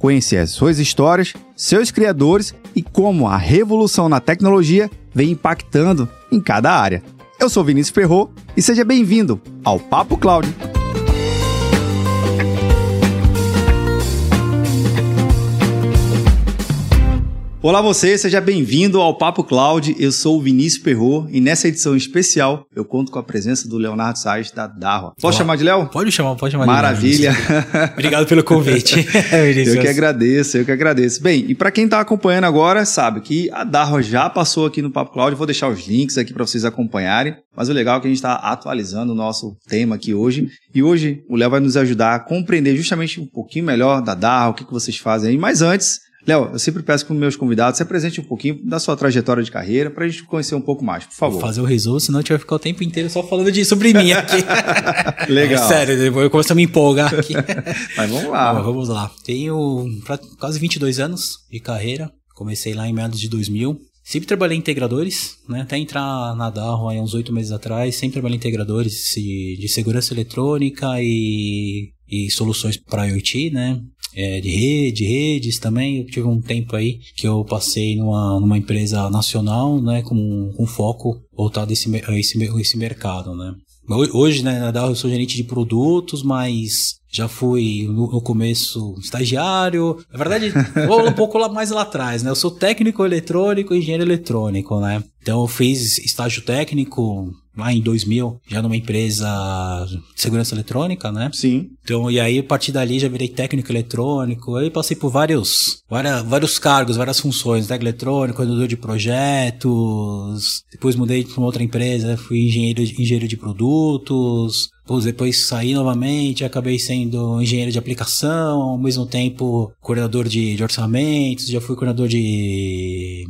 Conhecer as suas histórias, seus criadores e como a revolução na tecnologia vem impactando em cada área. Eu sou Vinícius Ferro e seja bem-vindo ao Papo Cloud. Olá você, seja bem-vindo ao Papo Cloud. Eu sou o Vinícius Perro e nessa edição especial eu conto com a presença do Leonardo Sainz da Darwa. Posso Olá. chamar de Léo? Pode chamar, pode chamar. Maravilha. De Obrigado pelo convite. eu que agradeço, eu que agradeço. Bem, e para quem está acompanhando agora, sabe que a Darwa já passou aqui no Papo Cloud. vou deixar os links aqui para vocês acompanharem. Mas o legal é que a gente está atualizando o nosso tema aqui hoje. E hoje o Léo vai nos ajudar a compreender justamente um pouquinho melhor da Darwa, o que, que vocês fazem aí. Mas antes, Léo, eu sempre peço para os meus convidados se apresente um pouquinho da sua trajetória de carreira para a gente conhecer um pouco mais, por favor. Vou fazer o resumo, senão a gente vai ficar o tempo inteiro só falando de, sobre mim aqui. Legal. É, sério, eu começo a me empolgar aqui. Mas vamos lá. Bom, vamos lá. Tenho quase 22 anos de carreira. Comecei lá em meados de 2000. Sempre trabalhei em integradores, né? Até entrar na Darro há uns oito meses atrás, sempre trabalhei em integradores de, de segurança eletrônica e, e soluções para IoT, né? É, de rede, redes também. Eu tive um tempo aí que eu passei numa, numa empresa nacional, né, com, com foco voltado a esse, a esse, a esse mercado, né. Hoje, né, na Dow eu sou gerente de produtos, mas já fui no, no, começo estagiário. Na verdade, vou um pouco lá mais lá atrás, né? Eu sou técnico eletrônico, engenheiro eletrônico, né? Então eu fiz estágio técnico lá em 2000, já numa empresa de segurança eletrônica, né? Sim. Então, e aí a partir dali já virei técnico eletrônico, aí passei por vários, várias, vários cargos, várias funções, técnico eletrônico, coordenador de projetos, depois mudei para outra empresa, fui engenheiro, engenheiro de produtos, depois saí novamente, acabei sendo engenheiro de aplicação, ao mesmo tempo coordenador de, de orçamentos, já fui coordenador de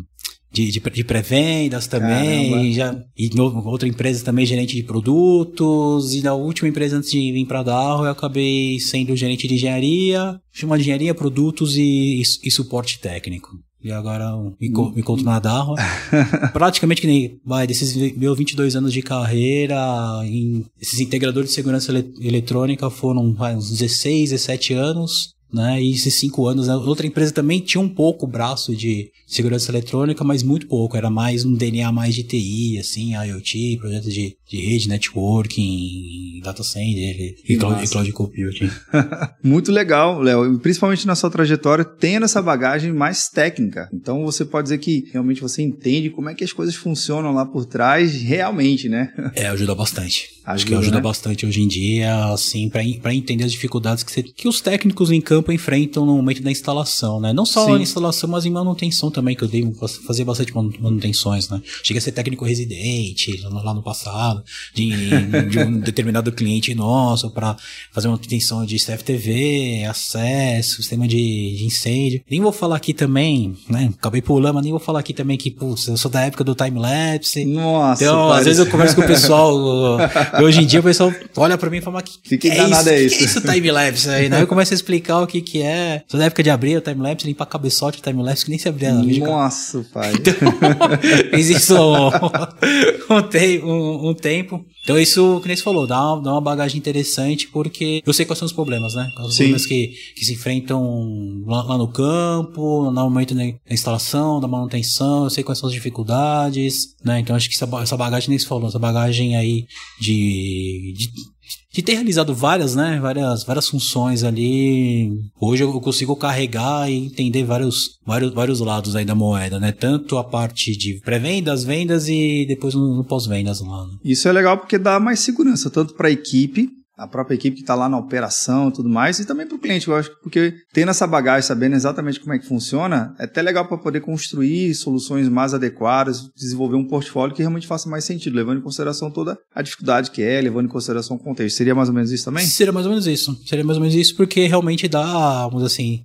de, de, de pré-vendas também, já, e no, outra empresa também gerente de produtos, e na última empresa antes de vir para Darro eu acabei sendo gerente de engenharia, chama de engenharia, produtos e, e, e suporte técnico. E agora me, me encontro na Darro. Praticamente que nem, vai, desses meus 22 anos de carreira, em, esses integradores de segurança ele, eletrônica foram vai, uns 16, 17 anos né? E esses cinco anos, a outra empresa também tinha um pouco braço de segurança eletrônica, mas muito pouco. Era mais um DNA mais de TI, assim, IoT, projetos de, de rede, networking, data center e, cloud, e cloud computing. muito legal, Léo. Principalmente na sua trajetória, tendo essa bagagem mais técnica. Então você pode dizer que realmente você entende como é que as coisas funcionam lá por trás realmente, né? É, ajuda bastante. Ajuda, Acho que ajuda né? bastante hoje em dia, assim, para entender as dificuldades que, você, que os técnicos em campo enfrentam no momento da instalação, né? Não só Sim. a instalação, mas em manutenção também, que eu dei, fazia bastante manutenções, né? Cheguei a ser técnico residente lá no passado, de, de um determinado cliente nosso para fazer manutenção de CFTV, acesso, sistema de, de, incêndio. Nem vou falar aqui também, né? Acabei pulando, mas nem vou falar aqui também que, putz, eu sou da época do time-lapse. Nossa, Então, parece... às vezes eu converso com o pessoal, hoje em dia o pessoal olha para mim e fala, que, que, é isso? é isso? Que é isso time-lapse aí, né? Eu começo a explicar o que que é. Só na época de abrir o timelapse, limpar cabeçote o timelapse, que nem se abria na Nossa, pai. Então, fiz isso um, um, um, tempo. Então isso, que nem você falou, dá uma, dá uma bagagem interessante, porque eu sei quais são os problemas, né? Os problemas que, que se enfrentam lá, lá, no campo, no momento da instalação, da manutenção, eu sei quais são as dificuldades, né? Então acho que essa, essa bagagem, nem se falou, essa bagagem aí de, de de ter realizado várias, né, várias, várias funções ali. Hoje eu consigo carregar e entender vários, vários, vários lados aí da moeda, né? Tanto a parte de pré-vendas, vendas e depois no, no pós-vendas lá. Né? Isso é legal porque dá mais segurança tanto para a equipe a própria equipe que está lá na operação e tudo mais, e também para o cliente, eu acho, porque tendo essa bagagem, sabendo exatamente como é que funciona, é até legal para poder construir soluções mais adequadas, desenvolver um portfólio que realmente faça mais sentido, levando em consideração toda a dificuldade que é, levando em consideração o contexto. Seria mais ou menos isso também? Seria mais ou menos isso. Seria mais ou menos isso, porque realmente dá, vamos assim,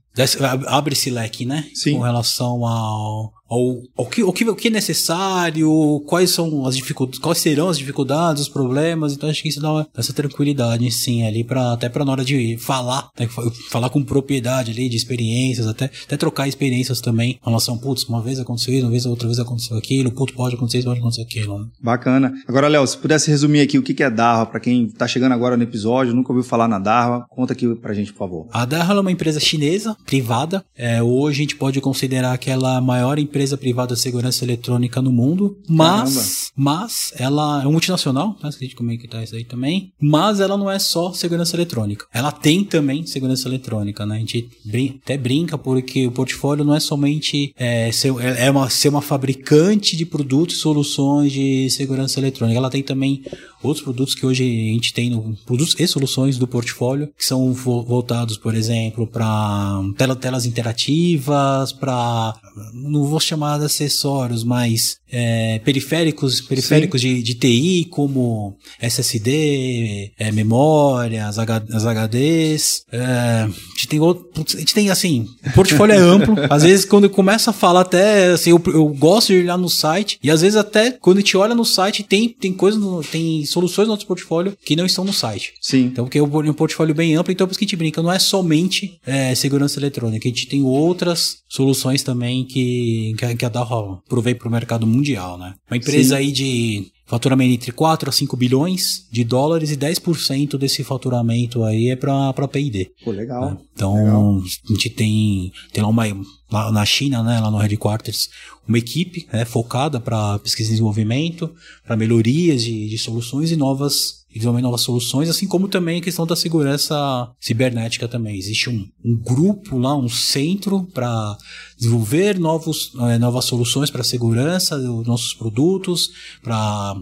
abre esse leque, né? Sim. Com relação ao, ao, ao, que, ao, que, o que é necessário, quais são as dificuldades, quais serão as dificuldades, os problemas, então acho que isso dá essa tranquilidade, sim, ali para até para na hora de falar, né, falar com propriedade ali de experiências, até, até trocar experiências também, em relação, putz, uma vez aconteceu isso, uma vez outra vez aconteceu aquilo, putz, pode acontecer isso, pode acontecer aquilo. Né? Bacana. Agora, Léo, se pudesse resumir aqui o que é Darwa, para quem tá chegando agora no episódio, nunca ouviu falar na Darwa, conta aqui pra gente, por favor. A Darwa é uma empresa chinesa, privada, é, hoje a gente pode considerar que ela é a maior empresa privada de segurança eletrônica no mundo, mas, mas ela é um multinacional, tá? Esqueci como é que tá isso aí também, mas ela não é só segurança eletrônica. Ela tem também segurança eletrônica, né? A gente brin até brinca porque o portfólio não é somente é, ser, é, é uma, ser uma fabricante de produtos e soluções de segurança eletrônica. Ela tem também outros produtos que hoje a gente tem, no, produtos e soluções do portfólio, que são voltados, por exemplo, para tela, telas interativas, para, não vou chamar de acessórios, mas é, periféricos, periféricos de, de, TI, como SSD, é, memória, as, H, as HDs. É, a, gente tem outro, a gente tem assim, o portfólio é amplo. Às vezes, quando começa a falar, até assim, eu, eu gosto de olhar no site, e às vezes até quando a gente olha no site, tem, tem coisas, tem soluções no nosso portfólio que não estão no site. Sim. Então, porque é um portfólio bem amplo, então por isso que a gente brinca, não é somente é, segurança eletrônica, a gente tem outras soluções também que, que, que a Dow provém para o mercado mundial, né? Uma empresa Sim. aí de faturamento entre 4 a 5 bilhões de dólares e 10% desse faturamento aí é para para P&D. Pô, legal. Né? Então, legal. a gente tem tem lá uma lá na China, né, lá no headquarters, uma equipe né, focada para pesquisa e desenvolvimento, para melhorias de, de soluções e novas e desenvolver novas soluções, assim como também a questão da segurança cibernética também. Existe um, um grupo lá, um centro para desenvolver novos, é, novas soluções para a segurança dos nossos produtos, para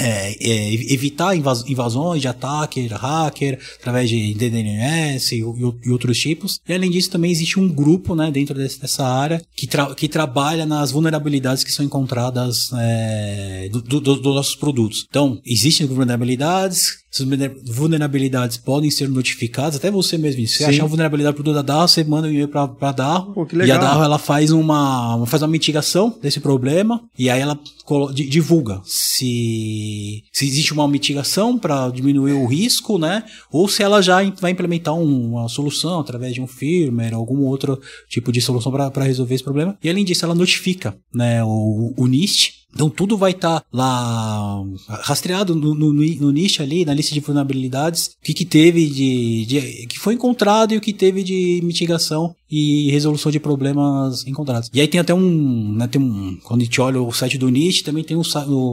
é, é, evitar invasões de ataque, hacker, através de DNS e, e, outros tipos. E além disso, também existe um grupo né, dentro desse, dessa área que, tra que trabalha nas vulnerabilidades que são encontradas é, dos do, do, do nossos produtos. Então, existem vulnerabilidades, essas vulnerabilidades podem ser notificadas, até você mesmo. Se você achar uma vulnerabilidade pro da DAO, você manda um e-mail pra, pra DAO. e a DAO ela faz uma, faz uma mitigação desse problema e aí ela divulga se, se existe uma mitigação para diminuir o risco, né? Ou se ela já vai implementar uma solução através de um firmware, algum outro tipo de solução para resolver esse problema. E além disso, ela notifica né, o, o NIST então tudo vai estar tá lá rastreado no, no, no, nicho ali, na lista de vulnerabilidades, o que, que teve de, de, que foi encontrado e o que teve de mitigação e resolução de problemas encontrados. E aí tem até um, né, tem um quando a gente olha o site do NIST, também tem um,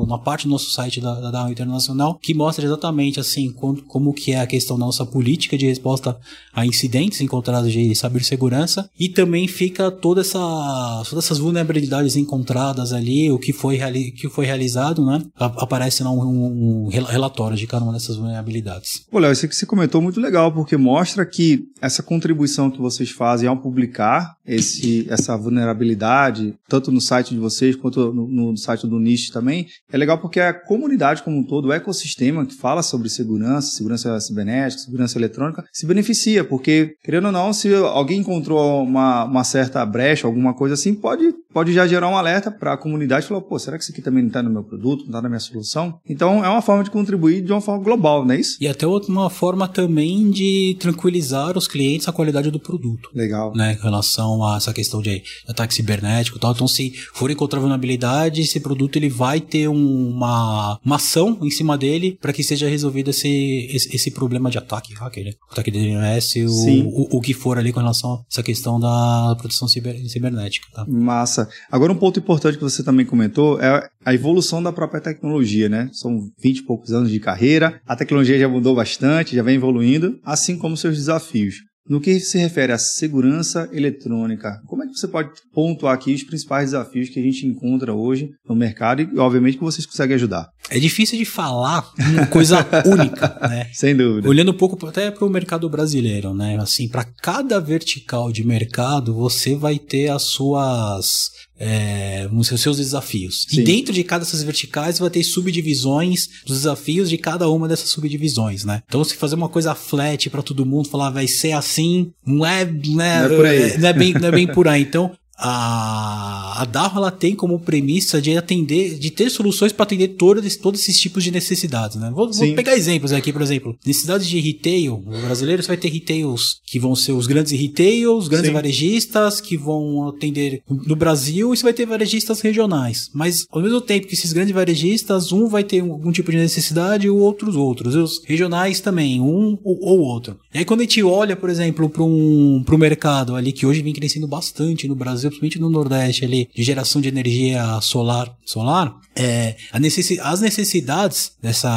uma parte do nosso site da, da DAO Internacional que mostra exatamente assim como, como que é a questão da nossa política de resposta a incidentes encontrados de cibersegurança e também fica toda essa, todas essas vulnerabilidades encontradas ali, o que foi realizado que foi realizado, né? Aparece lá um, um, relatório de cada uma dessas vulnerabilidades. Léo, isso que você comentou muito legal, porque mostra que essa contribuição que vocês fazem ao publicar esse, essa vulnerabilidade, tanto no site de vocês quanto no, no site do NIST também, é legal porque a comunidade como um todo, o ecossistema que fala sobre segurança, segurança cibernética, segurança eletrônica, se beneficia, porque, querendo ou não, se alguém encontrou uma, uma certa brecha, alguma coisa assim, pode, pode já gerar um alerta para a comunidade e falar, pô, será que isso aqui também não está no meu produto, não está na minha solução? Então, é uma forma de contribuir de uma forma global, não é isso? E até uma forma também de tranquilizar os clientes a qualidade do produto. Legal. Né, em relação a essa questão de ataque cibernético e tal. Então, se for encontrar vulnerabilidade, esse produto ele vai ter uma, uma ação em cima dele para que seja resolvido esse, esse, esse, problema de ataque, hacker, né? ataque de DNS, o, o, o, que for ali com relação a essa questão da proteção ciber, cibernética. Tá? Massa. Agora, um ponto importante que você também comentou é a evolução da própria tecnologia, né? São 20 e poucos anos de carreira, a tecnologia já mudou bastante, já vem evoluindo, assim como seus desafios. No que se refere à segurança eletrônica, como é que você pode pontuar aqui os principais desafios que a gente encontra hoje no mercado e, obviamente, que vocês conseguem ajudar? é difícil de falar uma coisa única, né? Sem dúvida. Olhando um pouco até para o mercado brasileiro, né? Assim, para cada vertical de mercado, você vai ter as suas é, os seus desafios. Sim. E dentro de cada dessas verticais vai ter subdivisões dos desafios de cada uma dessas subdivisões, né? Então, se fazer uma coisa flat para todo mundo, falar vai ser assim, não é, né, não é, não é, não é bem, não é bem por aí. Então, a, a DAO ela tem como premissa de atender, de ter soluções para atender todos, todos esses tipos de necessidades, né? Vou, vou, pegar exemplos aqui, por exemplo, necessidades de retail. No brasileiro vai ter retails que vão ser os grandes retails, os grandes Sim. varejistas que vão atender no Brasil e você vai ter varejistas regionais. Mas ao mesmo tempo que esses grandes varejistas, um vai ter algum tipo de necessidade e o outros outros. Os regionais também, um ou, ou outro. E aí quando a gente olha, por exemplo, para um, o mercado ali que hoje vem crescendo bastante no Brasil, principalmente no Nordeste ali, de geração de energia solar, solar é, necessi as necessidades dessa,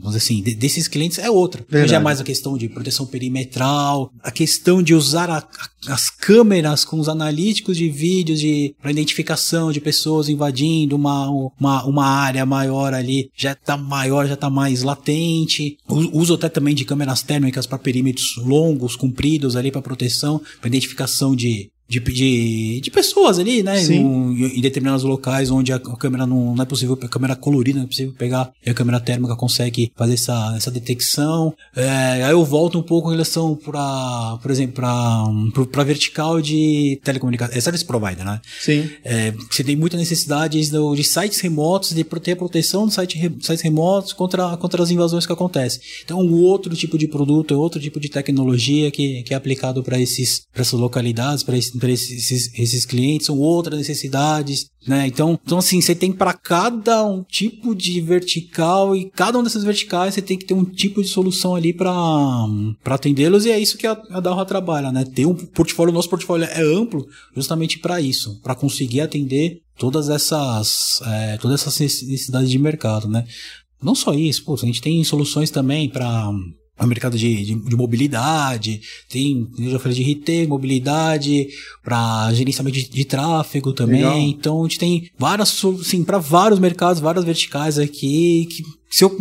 vamos dizer assim, de, desses clientes é outra. Já é mais a questão de proteção perimetral, a questão de usar a, a, as câmeras com os analíticos de vídeos de para identificação de pessoas invadindo uma, uma, uma área maior ali, já está maior, já está mais latente. O uso até também de câmeras térmicas para perímetros longos, compridos ali para proteção, para identificação de de, de, de, pessoas ali, né? em determinados locais onde a, câmera não, não, é possível, a câmera colorida não é possível pegar e a câmera térmica consegue fazer essa, essa detecção. É, aí eu volto um pouco em relação para, por exemplo, para vertical de telecomunicação, é service provider, né? Sim. É, você tem muita necessidade de, de sites remotos, de ter a proteção de site, sites remotos contra, contra as invasões que acontecem. Então, um outro tipo de produto, é outro tipo de tecnologia que, que é aplicado para esses, para essas localidades, para esses para esses, esses clientes, são outras necessidades, né? Então, então assim, você tem para cada um tipo de vertical e cada uma dessas verticais você tem que ter um tipo de solução ali para atendê-los e é isso que a, a trabalha, né? Ter um portfólio, nosso portfólio é amplo justamente para isso, para conseguir atender todas essas, é, todas essas necessidades de mercado, né? Não só isso, pô, a gente tem soluções também para o mercado de, de, de, mobilidade, tem, eu já falei de retail, mobilidade, para gerenciamento de, de, tráfego também. Legal. Então a gente tem várias, sim, para vários mercados, várias verticais aqui que se eu,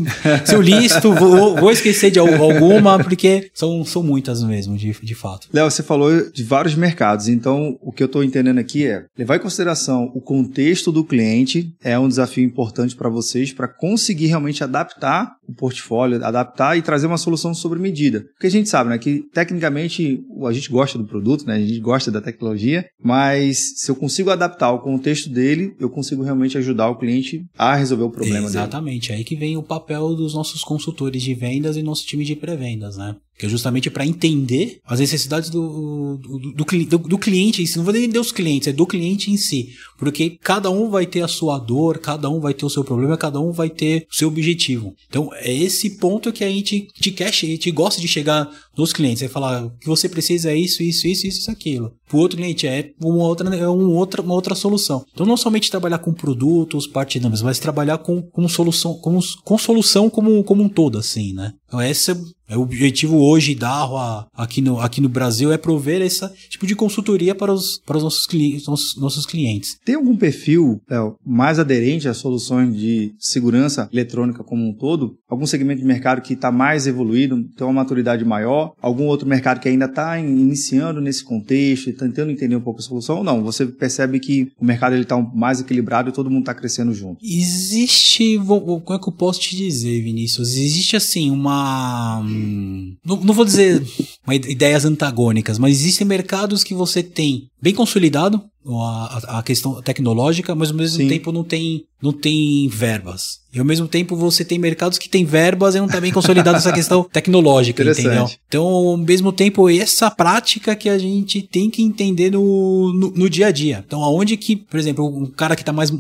se eu listo, vou, vou esquecer de alguma, porque são, são muitas mesmo, de, de fato. Léo, você falou de vários mercados, então o que eu estou entendendo aqui é levar em consideração o contexto do cliente é um desafio importante para vocês para conseguir realmente adaptar o portfólio, adaptar e trazer uma solução sobre medida. Porque a gente sabe, né, que tecnicamente a gente gosta do produto, né, a gente gosta da tecnologia, mas se eu consigo adaptar o contexto dele, eu consigo realmente ajudar o cliente a resolver o problema Exatamente. dele. Exatamente, aí que vem o papel dos nossos consultores de vendas e nosso time de pré-vendas, né? Que é justamente para entender as necessidades do, do, do, do, do cliente em si. Não vou entender os clientes, é do cliente em si. Porque cada um vai ter a sua dor, cada um vai ter o seu problema, cada um vai ter o seu objetivo. Então, é esse ponto que a gente te quer, gente gosta de chegar nos clientes. É falar, o que você precisa é isso, isso, isso, isso, aquilo. Para o outro cliente é uma outra, é uma outra, uma outra solução. Então, não somente trabalhar com produtos, parte mas trabalhar com, com solução, com, com solução como, como um todo, assim, né? Então, esse é o objetivo hoje da Arroa aqui no, aqui no Brasil é prover esse tipo de consultoria para os, para os nossos, clientes, nossos, nossos clientes. Tem algum perfil Léo, mais aderente às soluções de segurança eletrônica como um todo? Algum segmento de mercado que está mais evoluído, tem uma maturidade maior? Algum outro mercado que ainda está iniciando nesse contexto e tentando entender um pouco a solução? Não? Você percebe que o mercado está mais equilibrado e todo mundo está crescendo junto? Existe, como é que eu posso te dizer, Vinícius? Existe assim uma não, não vou dizer ideias antagônicas, mas existem mercados que você tem bem consolidado a, a questão tecnológica, mas ao mesmo Sim. tempo não tem, não tem verbas. E ao mesmo tempo você tem mercados que têm verbas e não está bem consolidado essa questão tecnológica, entendeu? Então, ao mesmo tempo, essa prática que a gente tem que entender no, no, no dia a dia. Então, aonde que, por exemplo, um cara que está mais.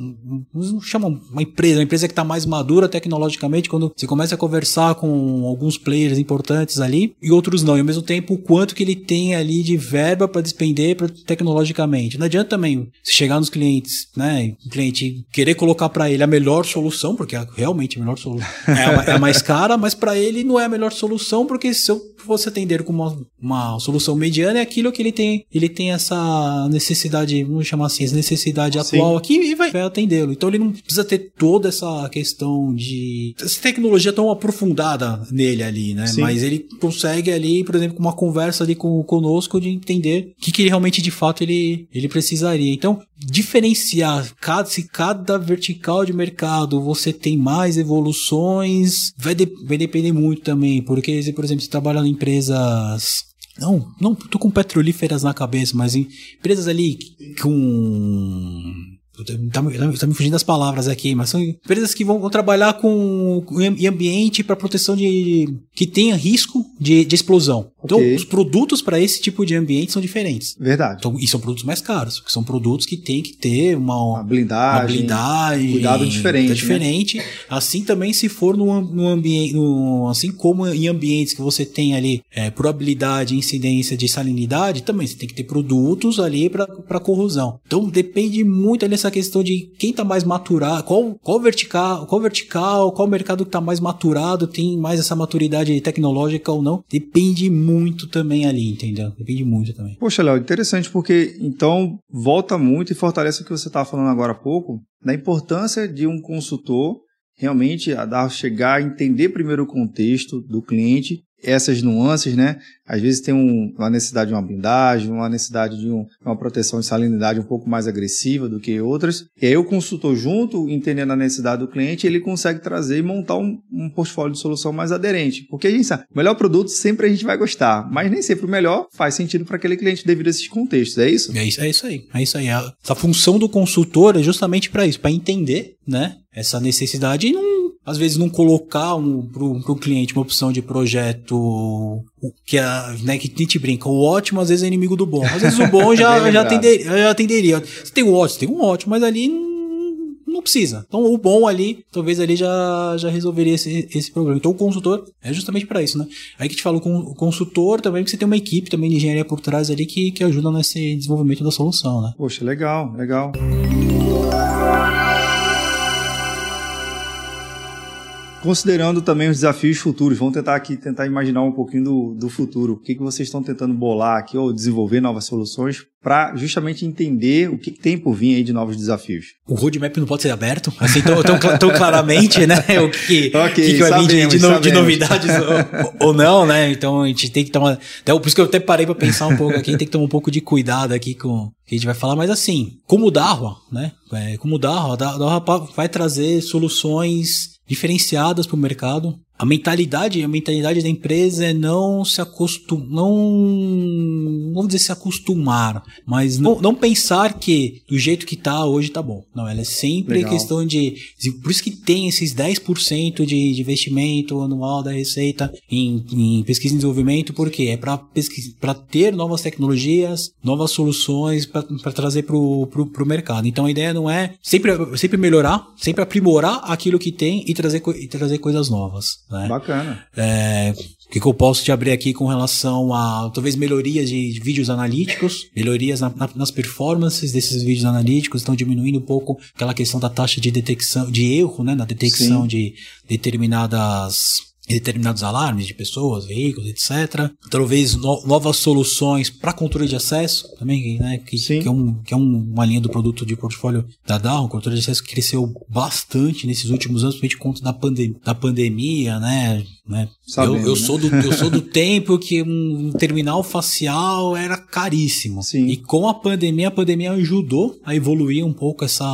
Chama uma empresa, uma empresa que está mais madura tecnologicamente, quando você começa a conversar com alguns players importantes ali e outros não. E ao mesmo tempo, o quanto que ele tem ali de verba para despender para tecnologia tecnologicamente. Não adianta também você chegar nos clientes, né? O cliente querer colocar para ele a melhor solução, porque é realmente a melhor solução é, é mais cara, mas para ele não é a melhor solução, porque se eu fosse atender com uma, uma solução mediana, é aquilo que ele tem, ele tem essa necessidade, vamos chamar assim, essa necessidade Sim. atual aqui e vai, vai atendê-lo. Então ele não precisa ter toda essa questão de essa tecnologia tão aprofundada nele ali, né? Sim. Mas ele consegue ali, por exemplo, com uma conversa ali com conosco de entender o que, que ele realmente de fato ele, ele precisaria. Então, diferenciar cada, se cada vertical de mercado você tem mais evoluções, vai, de, vai depender muito também, porque se, por exemplo, você trabalha em empresas não, não tô com petrolíferas na cabeça, mas em empresas ali com Tá, tá, me fugindo das palavras aqui, mas são empresas que vão, vão trabalhar com, em ambiente para proteção de. que tenha risco de, de explosão. Então, okay. os produtos para esse tipo de ambiente são diferentes. Verdade. Então, e são produtos mais caros, porque são produtos que tem que ter uma, uma blindagem, uma blindagem cuidado diferente. Né? diferente. Né? Assim também se for no, no ambiente, assim como em ambientes que você tem ali é, probabilidade, incidência de salinidade, também você tem que ter produtos ali para corrosão. Então, depende muito dessa essa questão de quem está mais maturado, qual, qual vertical, qual vertical, qual mercado que está mais maturado, tem mais essa maturidade tecnológica ou não, depende muito também ali, entendeu? Depende muito também. Poxa, Léo, interessante porque então volta muito e fortalece o que você estava falando agora há pouco, da importância de um consultor realmente a dar, chegar a entender primeiro o contexto do cliente essas nuances, né? Às vezes tem um, uma necessidade de uma blindagem, uma necessidade de um, uma proteção de salinidade um pouco mais agressiva do que outras. E aí o consultor junto, entendendo a necessidade do cliente, ele consegue trazer e montar um, um portfólio de solução mais aderente. Porque a gente sabe, o melhor produto sempre a gente vai gostar, mas nem sempre o melhor faz sentido para aquele cliente devido a esses contextos, é isso? É isso, é isso aí. É isso aí. A função do consultor é justamente para isso, para entender, né? Essa necessidade e não às vezes não colocar um, para o cliente uma opção de projeto que, a, né, que a gente brinca, o ótimo às vezes é inimigo do bom. Às vezes o bom já, já, atender, já atenderia. Você tem o ótimo, tem um ótimo, mas ali não precisa. Então o bom ali, talvez ali já, já resolveria esse, esse problema. Então o consultor é justamente para isso, né? Aí que te falo com o consultor também, que você tem uma equipe também de engenharia por trás ali que, que ajuda nesse desenvolvimento da solução, né? Poxa, legal, legal. Considerando também os desafios futuros, vamos tentar aqui tentar imaginar um pouquinho do, do futuro. O que, que vocês estão tentando bolar aqui ou desenvolver novas soluções para justamente entender o que, que, tem por vir aí de novos desafios? O roadmap não pode ser aberto, assim tão, tão, tão claramente, né? O que, okay, que, que vai sabemos, vir de, de, no, de novidades ou, ou, não, né? Então a gente tem que tomar. Então, por isso que eu até parei para pensar um pouco aqui, tem que tomar um pouco de cuidado aqui com o que a gente vai falar, mas assim, como o Darwa, né? É, como o Darwa, a Darwa vai trazer soluções diferenciadas para o mercado a mentalidade, a mentalidade da empresa é não se acostumar, não, vamos dizer se acostumar, mas não, não pensar que do jeito que tá hoje tá bom. Não, ela é sempre Legal. questão de, por isso que tem esses 10% de, de investimento anual da receita em, em pesquisa e desenvolvimento, porque é para para ter novas tecnologias, novas soluções para trazer para o mercado. Então a ideia não é sempre, sempre melhorar, sempre aprimorar aquilo que tem e trazer, e trazer coisas novas. Né? Bacana. É, o que, que, eu posso te abrir aqui com relação a talvez melhorias de vídeos analíticos, melhorias na, na, nas performances desses vídeos analíticos, estão diminuindo um pouco aquela questão da taxa de detecção, de erro, né, na detecção Sim. de determinadas determinados alarmes de pessoas, veículos, etc. Talvez no, novas soluções para controle de acesso também, né? Que, que é, um, que é um, uma linha do produto de portfólio da Dow. O controle de acesso cresceu bastante nesses últimos anos, principalmente conta da, pandem da pandemia, né? né? Sabendo, eu, eu, né? sou do, eu sou do tempo que um terminal facial era caríssimo. Sim. E com a pandemia, a pandemia ajudou a evoluir um pouco essa,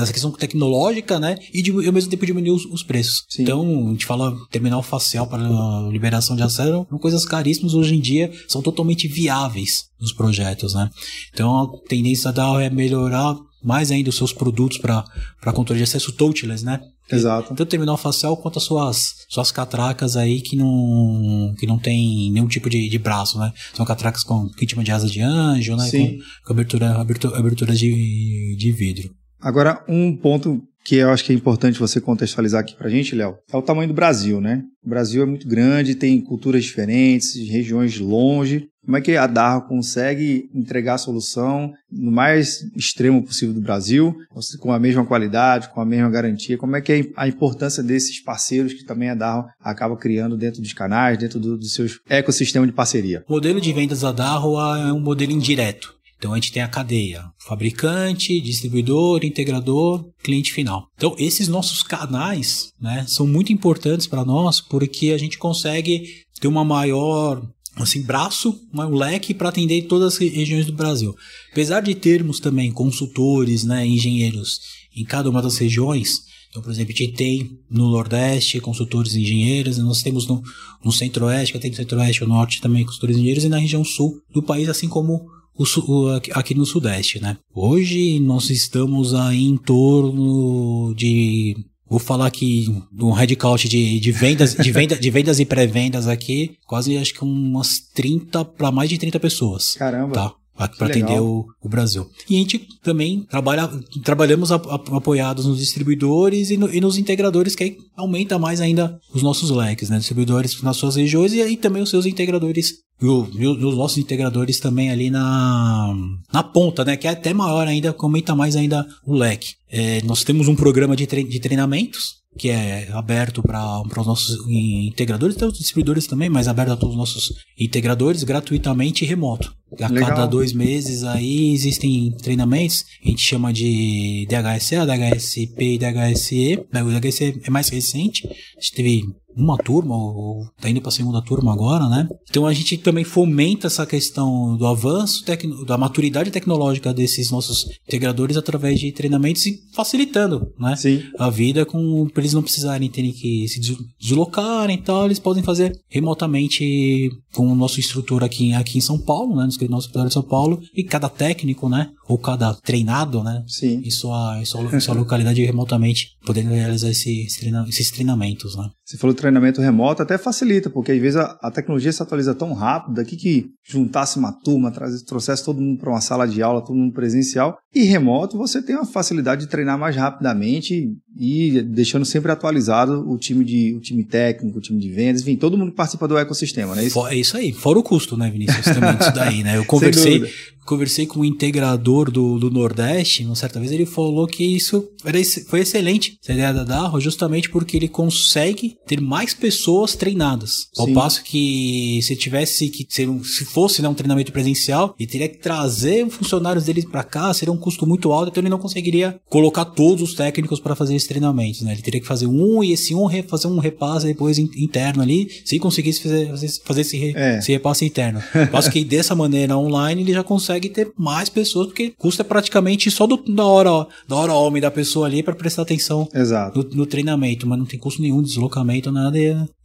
essa questão tecnológica, né? E, de, ao mesmo tempo diminuiu os, os preços. Sim. Então, a gente fala terminal terminal facial para liberação de acesso são coisas caríssimas hoje em dia, são totalmente viáveis nos projetos, né? Então a tendência da é melhorar mais ainda os seus produtos para controle de acesso touchless, né? Exato. Tanto o terminal facial quanto as suas, suas catracas aí que não, que não tem nenhum tipo de, de braço, né? São catracas com chama de asa de anjo, né? Sim. Com, com abertura, abertura, abertura de, de vidro. Agora, um ponto que eu acho que é importante você contextualizar aqui para a gente, Léo, é o tamanho do Brasil, né? O Brasil é muito grande, tem culturas diferentes, regiões longe. Como é que a Darro consegue entregar a solução no mais extremo possível do Brasil, com a mesma qualidade, com a mesma garantia? Como é que é a importância desses parceiros que também a Darro acaba criando dentro dos canais, dentro do, do seu ecossistema de parceria? O modelo de vendas da Darro é um modelo indireto. Então a gente tem a cadeia: fabricante, distribuidor, integrador, cliente final. Então esses nossos canais né, são muito importantes para nós porque a gente consegue ter uma maior assim, braço, um leque para atender todas as regiões do Brasil. Apesar de termos também consultores, né, engenheiros em cada uma das regiões, então, por exemplo, a gente tem no Nordeste consultores engenheiros, nós temos no, no Centro-Oeste, tem no Centro-Oeste, no Norte também consultores engenheiros, e na região Sul do país, assim como o, aqui no Sudeste, né? Hoje nós estamos aí em torno de Vou falar aqui um headcount de, de vendas, de, venda, de vendas e pré-vendas aqui, quase acho que umas 30 para mais de 30 pessoas. Caramba. Tá? para atender o, o, Brasil. E a gente também trabalha, trabalhamos a, a, apoiados nos distribuidores e, no, e, nos integradores, que aí aumenta mais ainda os nossos leques, né? Distribuidores nas suas regiões e aí também os seus integradores e, o, e os nossos integradores também ali na, na ponta, né? Que é até maior ainda, aumenta mais ainda o leque. É, nós temos um programa de, tre de treinamentos que é aberto para os nossos integradores, tem os distribuidores também, mas aberto a todos os nossos integradores gratuitamente e remoto. A Legal. cada dois meses aí existem treinamentos, a gente chama de DHSA, DHSP e DHSE. O DHSE é mais recente, a gente teve uma turma, ou tá indo para a segunda turma agora, né? Então a gente também fomenta essa questão do avanço, da maturidade tecnológica desses nossos integradores através de treinamentos e facilitando, né? Sim. A vida com para eles não precisarem terem que se deslocarem e tal, eles podem fazer remotamente com o nosso instrutor aqui, aqui em São Paulo, né? No nosso escritório de São Paulo, e cada técnico, né? Ou cada treinado, né? Sim. Em sua, em sua, em sua localidade remotamente, podendo realizar esse, esses treinamentos, né? Você falou treinamento remoto, até facilita, porque às vezes a, a tecnologia se atualiza tão rápido aqui que juntasse uma turma, trouxesse todo mundo para uma sala de aula, todo mundo presencial, e remoto você tem uma facilidade de treinar mais rapidamente e deixando sempre atualizado o time de o time técnico, o time de vendas, enfim, todo mundo participa do ecossistema, né? Isso? É isso aí, fora o custo, né, Vinícius? Também disso daí, né? Eu conversei, conversei com um integrador do, do Nordeste, uma certa vez ele falou que isso era, foi excelente, essa ideia da Darro, justamente porque ele consegue ter mais pessoas treinadas. Ao passo que se tivesse que ser um, se fosse né, um treinamento presencial, ele teria que trazer funcionários dele para cá, seria um custo muito alto, então ele não conseguiria colocar todos os técnicos para fazer esses treinamentos, né? Ele teria que fazer um e esse um fazer um repasse depois interno ali, se conseguisse fazer, fazer esse, é. esse repasse interno. Acho que dessa maneira online ele já consegue ter mais pessoas, porque custa praticamente só do, da hora da hora homem da pessoa ali para prestar atenção. No, no, treinamento, mas não tem custo nenhum, deslocamento, nada,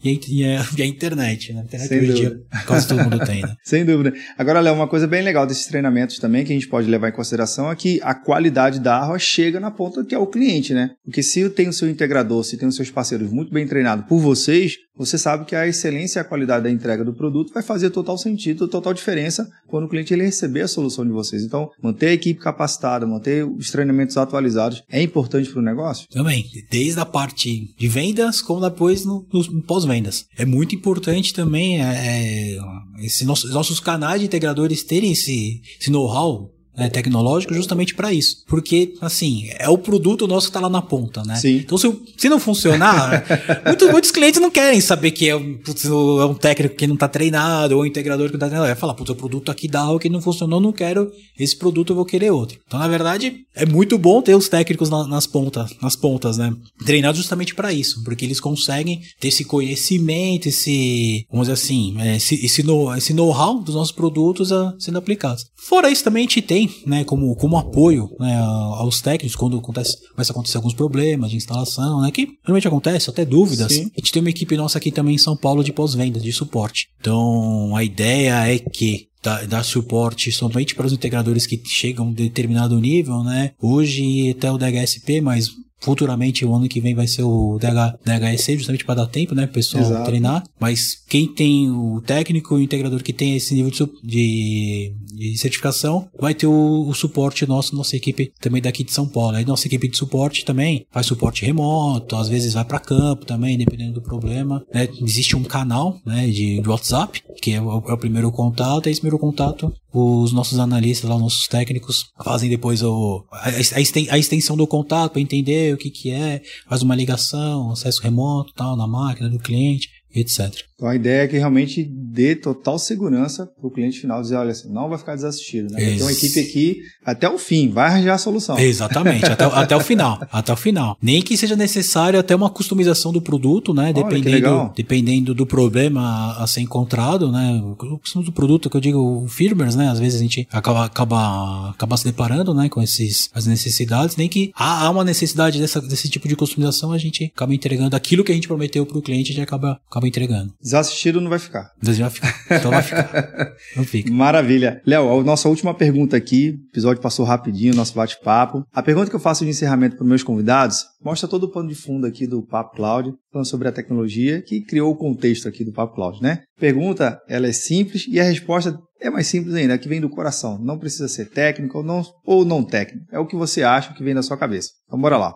e, e, e, a, e a internet, né? A internet Sem hoje dia quase todo mundo tem, né? Sem dúvida. Agora, Léo, uma coisa bem legal desses treinamentos também que a gente pode levar em consideração é que a qualidade da arma chega na ponta que é o cliente, né? Porque se tem o seu integrador, se tem os seus parceiros muito bem treinados por vocês, você sabe que a excelência e a qualidade da entrega do produto vai fazer total sentido, total diferença quando o cliente ele receber a solução de vocês. Então, manter a equipe capacitada, manter os treinamentos atualizados é importante para o negócio? Também, desde a parte de vendas como depois no, no pós-vendas. É muito importante também é, é, esses nossos, nossos canais de integradores terem esse, esse know-how né, tecnológico justamente para isso. Porque, assim, é o produto nosso que está lá na ponta, né? Sim. Então, se, se não funcionar, muitos, muitos clientes não querem saber que é um, putz, é um técnico que não está treinado ou um integrador que não está treinado. Vai falar, putz, o produto aqui dá o que não funcionou, não quero esse produto, eu vou querer outro. Então, na verdade, é muito bom ter os técnicos na, nas pontas, nas pontas, né? Treinados justamente para isso, porque eles conseguem ter esse conhecimento, esse, vamos dizer assim, é, esse, esse know-how dos nossos produtos a, sendo aplicados. Fora isso, também a gente tem né, como, como apoio né, aos técnicos quando acontece, começa a acontecer alguns problemas de instalação, né, que realmente acontece, até dúvidas. Sim. A gente tem uma equipe nossa aqui também em São Paulo de pós-venda, de suporte. Então, a ideia é que dar, suporte somente para os integradores que chegam a um determinado nível, né? Hoje até o DHSP, mas futuramente o ano que vem vai ser o DH, DHEC, justamente para dar tempo, né, pessoal Exato. treinar. Mas quem tem o técnico e o integrador que tem esse nível de, de certificação, vai ter o, o, suporte nosso, nossa equipe também daqui de São Paulo. Aí nossa equipe de suporte também faz suporte remoto, às vezes vai para campo também, dependendo do problema. Né? Existe um canal né, de, de WhatsApp, que é o, é o primeiro contato, e esse primeiro contato os nossos analistas, lá, os nossos técnicos, fazem depois o, a, extensão do contato para entender o que, que é, faz uma ligação, acesso remoto, tal, na máquina do cliente, etc. Então a ideia é que realmente dê total segurança para o cliente final dizer, olha, assim, não vai ficar desassistido, né? Tem uma equipe aqui até o fim, vai arranjar a solução. Exatamente, até, até o final, até o final. Nem que seja necessário até uma customização do produto, né? Dependendo, dependendo do problema a ser encontrado, né? O do produto que eu digo, firmwares, né? Às vezes a gente acaba, acaba, acaba se deparando, né? Com esses, as necessidades, nem que há, há uma necessidade dessa, desse tipo de customização, a gente acaba entregando aquilo que a gente prometeu para o cliente, a gente acaba, acaba entregando. Desassistido não vai ficar. Vai ficar. Então vai ficar. Não fica. Maravilha. Léo, a nossa última pergunta aqui. O episódio passou rapidinho, nosso bate-papo. A pergunta que eu faço de encerramento para os meus convidados mostra todo o pano de fundo aqui do Papo Cloud, falando sobre a tecnologia que criou o contexto aqui do Papo Cloud, né? Pergunta, ela é simples e a resposta é mais simples ainda, que vem do coração. Não precisa ser técnico ou não, ou não técnico. É o que você acha que vem da sua cabeça. Então bora lá.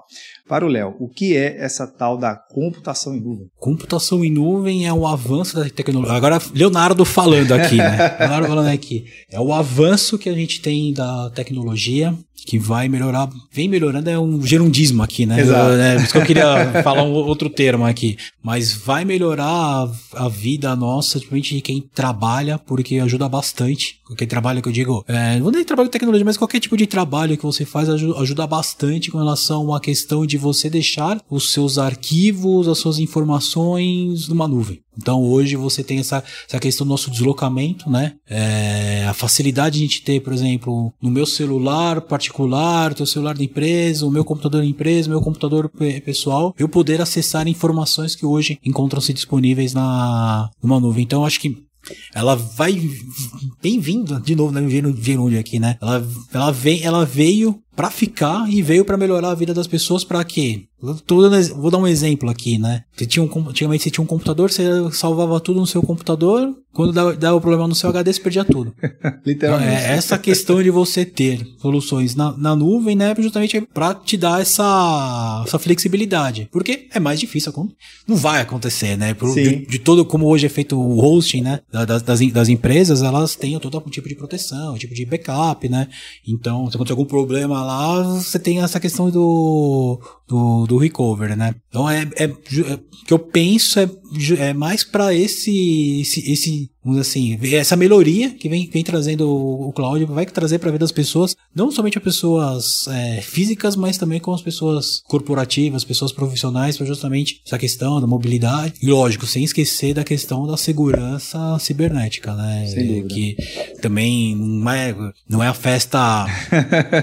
Para o Léo, o que é essa tal da computação em nuvem? Computação em nuvem é o avanço da tecnologia. Agora, Leonardo falando aqui, né? Leonardo falando aqui. É o avanço que a gente tem da tecnologia que vai melhorar, vem melhorando, é um gerundismo aqui, né? Exato. É, por isso que eu queria falar um outro termo aqui. Mas vai melhorar a, a vida nossa, principalmente de quem trabalha, porque ajuda bastante. Quem trabalha, que eu digo, é, não nem trabalho com tecnologia, mas qualquer tipo de trabalho que você faz ajuda, ajuda bastante com relação à questão de você deixar os seus arquivos, as suas informações numa nuvem. Então hoje você tem essa, essa questão do nosso deslocamento, né? É, a facilidade de a gente ter, por exemplo, no meu celular particular, teu celular da empresa, o meu computador da empresa, meu computador pessoal, eu poder acessar informações que hoje encontram-se disponíveis na numa nuvem. Então acho que ela vai bem-vindo de novo, né? Gerúndio aqui, né? Ela, ela, vem, ela veio para ficar e veio para melhorar a vida das pessoas para quê? vou dar um exemplo aqui, né? Você tinha um, antigamente você tinha um computador, você salvava tudo no seu computador, quando dava, dava problema no seu HD, você perdia tudo. Literalmente. Então, é essa questão de você ter soluções na, na nuvem, né? Justamente para te dar essa, essa flexibilidade. Porque é mais difícil. Não vai acontecer, né? Por, de, de, todo, como hoje é feito o hosting, né? Das, das, das empresas, elas têm todo tipo de proteção, tipo de backup, né? Então, se acontecer algum problema lá, você tem essa questão do, do, do recover, né? Então, é, é, é o que eu penso é, é mais para esse, esse, esse vamos assim, essa melhoria que vem, vem trazendo o, cloud vai trazer para a vida das pessoas, não somente as pessoas é, físicas, mas também com as pessoas corporativas, pessoas profissionais, para justamente essa questão da mobilidade. E lógico, sem esquecer da questão da segurança cibernética, né? Que também não é, não é a festa,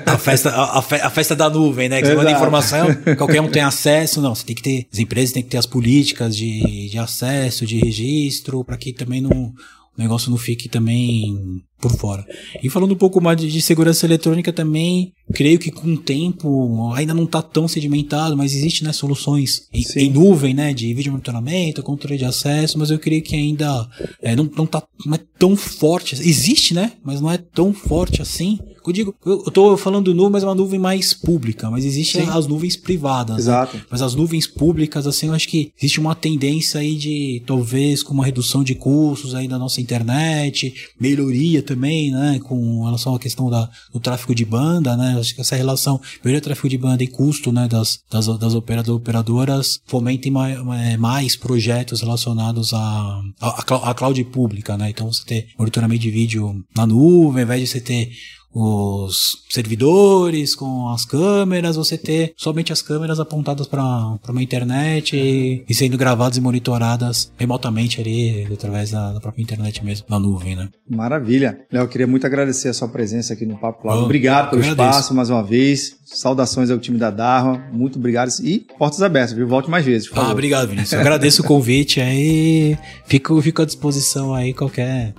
a festa, a, a, festa da nuvem, né? Que você manda informação, qualquer um tem acesso, não. Você tem que ter, as empresas têm que ter as políticas de, de acesso, de registro, para que também não o negócio não fique também por fora. E falando um pouco mais de, segurança eletrônica também, creio que com o tempo ainda não está tão sedimentado, mas existe né, soluções em, em, nuvem, né, de vídeo monitoramento, controle de acesso, mas eu creio que ainda é, não, não, tá, não é tão forte. Existe, né, mas não é tão forte assim. Eu digo, eu estou falando nuvem, mas é uma nuvem mais pública, mas existem as nuvens privadas. Né? Exato. Né? Mas as nuvens públicas, assim, eu acho que existe uma tendência aí de, talvez, com uma redução de custos aí da nossa internet, melhoria também, né, com relação à questão da, do tráfego de banda, né, acho que essa relação, melhoria tráfego de banda e custo, né, das, das, das operadoras fomentem mais, mais projetos relacionados à a, a, a cloud pública, né, então você ter monitoramento de vídeo na nuvem, ao invés de você ter os servidores com as câmeras, você ter somente as câmeras apontadas para uma internet e, e, sendo gravadas e monitoradas remotamente ali, através da, da, própria internet mesmo, na nuvem, né? Maravilha. Léo, eu queria muito agradecer a sua presença aqui no Papo Cloud. Oh, obrigado pelo espaço mais uma vez. Saudações ao time da Darwa. Muito obrigado. E portas abertas, viu? Volte mais vezes. Ah, obrigado, Vinícius. Eu agradeço o convite aí. Fico, fico à disposição aí qualquer.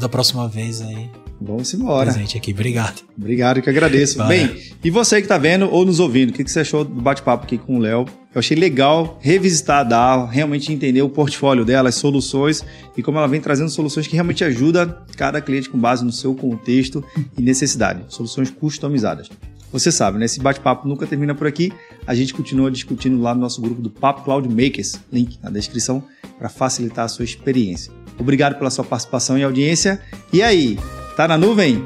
Da próxima vez aí. Vamos embora. Presente aqui, obrigado. Obrigado, que agradeço. Bem, e você que está vendo ou nos ouvindo, o que, que você achou do bate-papo aqui com o Léo? Eu achei legal revisitar a DAO, realmente entender o portfólio dela, as soluções e como ela vem trazendo soluções que realmente ajudam cada cliente com base no seu contexto e necessidade. Soluções customizadas. Você sabe, né? Esse bate-papo nunca termina por aqui. A gente continua discutindo lá no nosso grupo do Papo Cloud Makers, link na descrição para facilitar a sua experiência. Obrigado pela sua participação e audiência. E aí, tá na nuvem?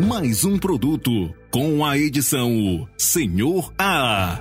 Mais um produto com a edição Senhor A.